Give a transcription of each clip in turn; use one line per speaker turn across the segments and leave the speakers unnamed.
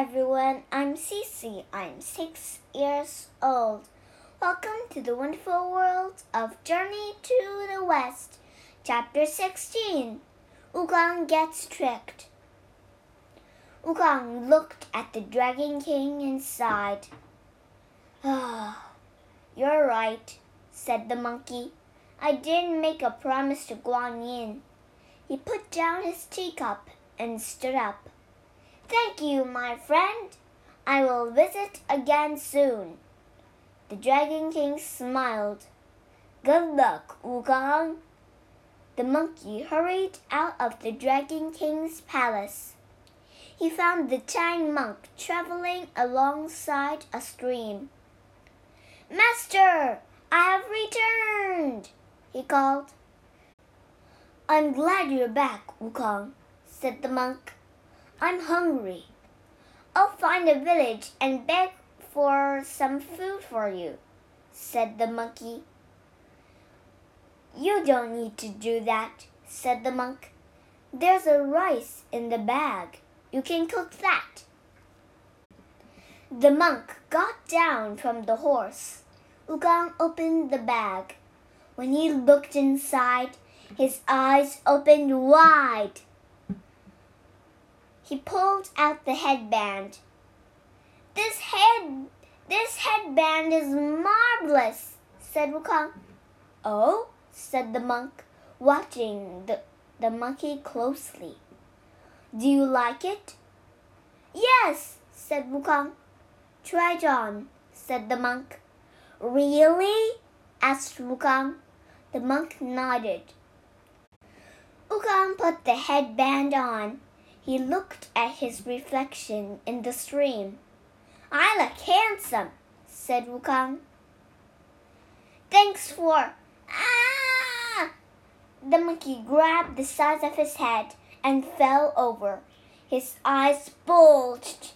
everyone. I'm Cece. I'm six years old. Welcome to the wonderful world of Journey to the West, Chapter 16. Wukong Gets Tricked. Wukong looked at the Dragon King and sighed. Ah, you're right, said the monkey. I didn't make a promise to Guan Yin. He put down his teacup and stood up. Thank you, my friend. I will visit again soon. The Dragon King smiled. Good luck, Wukong. The monkey hurried out of the Dragon King's palace. He found the Tang monk traveling alongside a stream. Master, I have returned, he called. I'm glad you're back, Wukong, said the monk. I'm hungry. I'll find a village and beg for some food for you, said the monkey. You don't need to do that, said the monk. There's a rice in the bag. You can cook that. The monk got down from the horse. Wukong opened the bag. When he looked inside, his eyes opened wide. He pulled out the headband. This head this headband is marvelous, said Wukong. Oh, said the monk, watching the, the monkey closely. Do you like it? Yes, said Wukong. Try it on, said the monk. Really? asked Wukong. The monk nodded. Wukong put the headband on. He looked at his reflection in the stream. I look handsome, said Wukong. Thanks for. Ah! The monkey grabbed the sides of his head and fell over. His eyes bulged.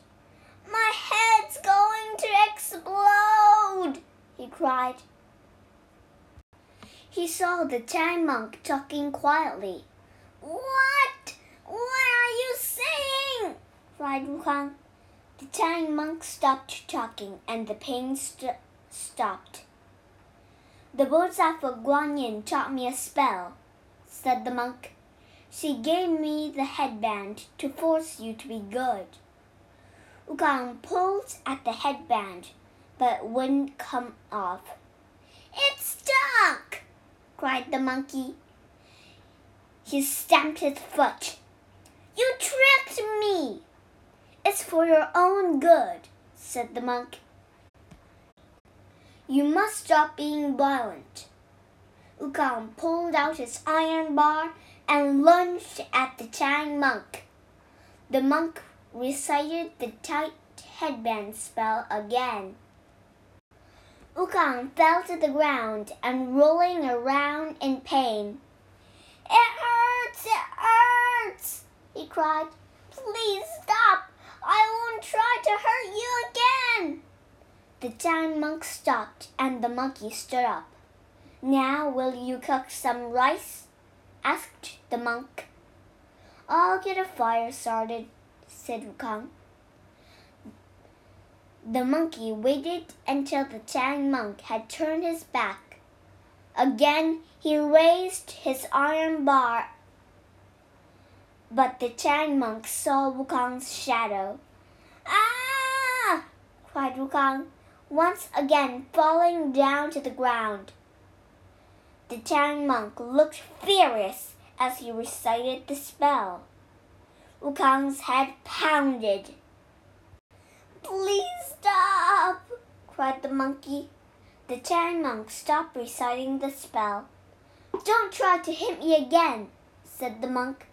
My head's going to explode, he cried. He saw the Tang monk talking quietly. What? What are you saying? Cried Wukong. The Tang monk stopped talking and the pain st stopped. The Bodhisattva Guan Yin taught me a spell, said the monk. She gave me the headband to force you to be good. Wukong pulled at the headband, but wouldn't come off. It's stuck! cried the monkey. He stamped his foot. You tricked me! It's for your own good, said the monk. You must stop being violent. Wukong pulled out his iron bar and lunged at the Tang monk. The monk recited the tight headband spell again. Wukong fell to the ground and rolling around in pain. It hurts! It hurts! he cried. Please stop! I won't try to hurt you again! The Tang monk stopped and the monkey stood up. Now will you cook some rice? asked the monk. I'll get a fire started, said Wukong. The monkey waited until the Tang monk had turned his back. Again he raised his iron bar, but the Tang monk saw Wukong's shadow. Ah! cried Wukong, once again falling down to the ground. The Tang monk looked furious as he recited the spell. Wukong's head pounded. Please stop! cried the monkey. The Tang monk stopped reciting the spell. Don't try to hit me again, said the monk.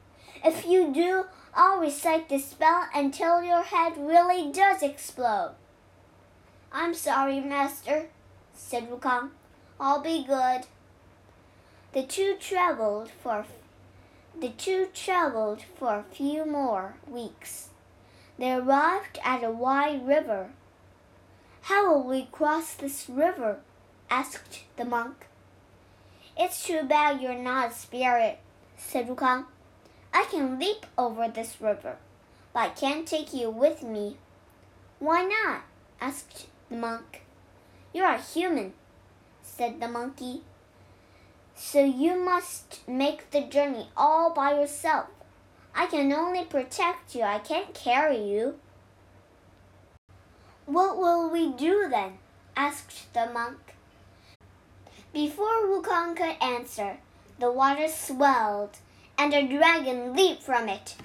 If you do, I'll recite the spell until your head really does explode. I'm sorry, master, said Wukong. I'll be good. The two traveled for the two traveled for a few more weeks. They arrived at a wide river. How will we cross this river? asked the monk. It's too bad you're not a spirit, said Wukong. I can leap over this river, but I can't take you with me. Why not? asked the monk. You are human, said the monkey. So you must make the journey all by yourself. I can only protect you, I can't carry you. What will we do then? asked the monk. Before Wukong could answer, the water swelled and a dragon leaped from it.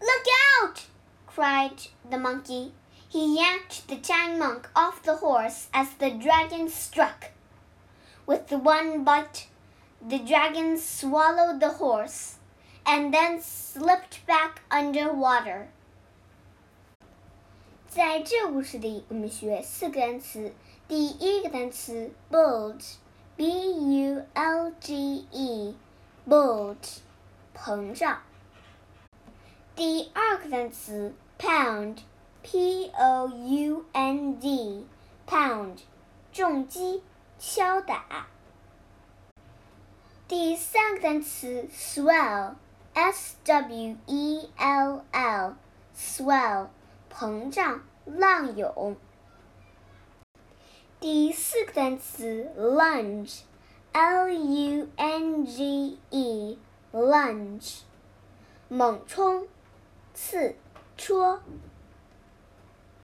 Look out! cried the monkey. He yanked the Tang monk off the horse as the dragon struck. With one bite, the dragon swallowed the horse and then slipped back underwater. 在这故事里，我们学四个单词。第一个单词 bulge，b u l g e，bulge， 膨胀。第二个单词 pound，p o u n d，pound，重击、敲打。第三个单词 swell，s w e l l，swell，膨胀、浪涌。第四个单词 lunge，l u n g e lunge，猛冲、刺、戳。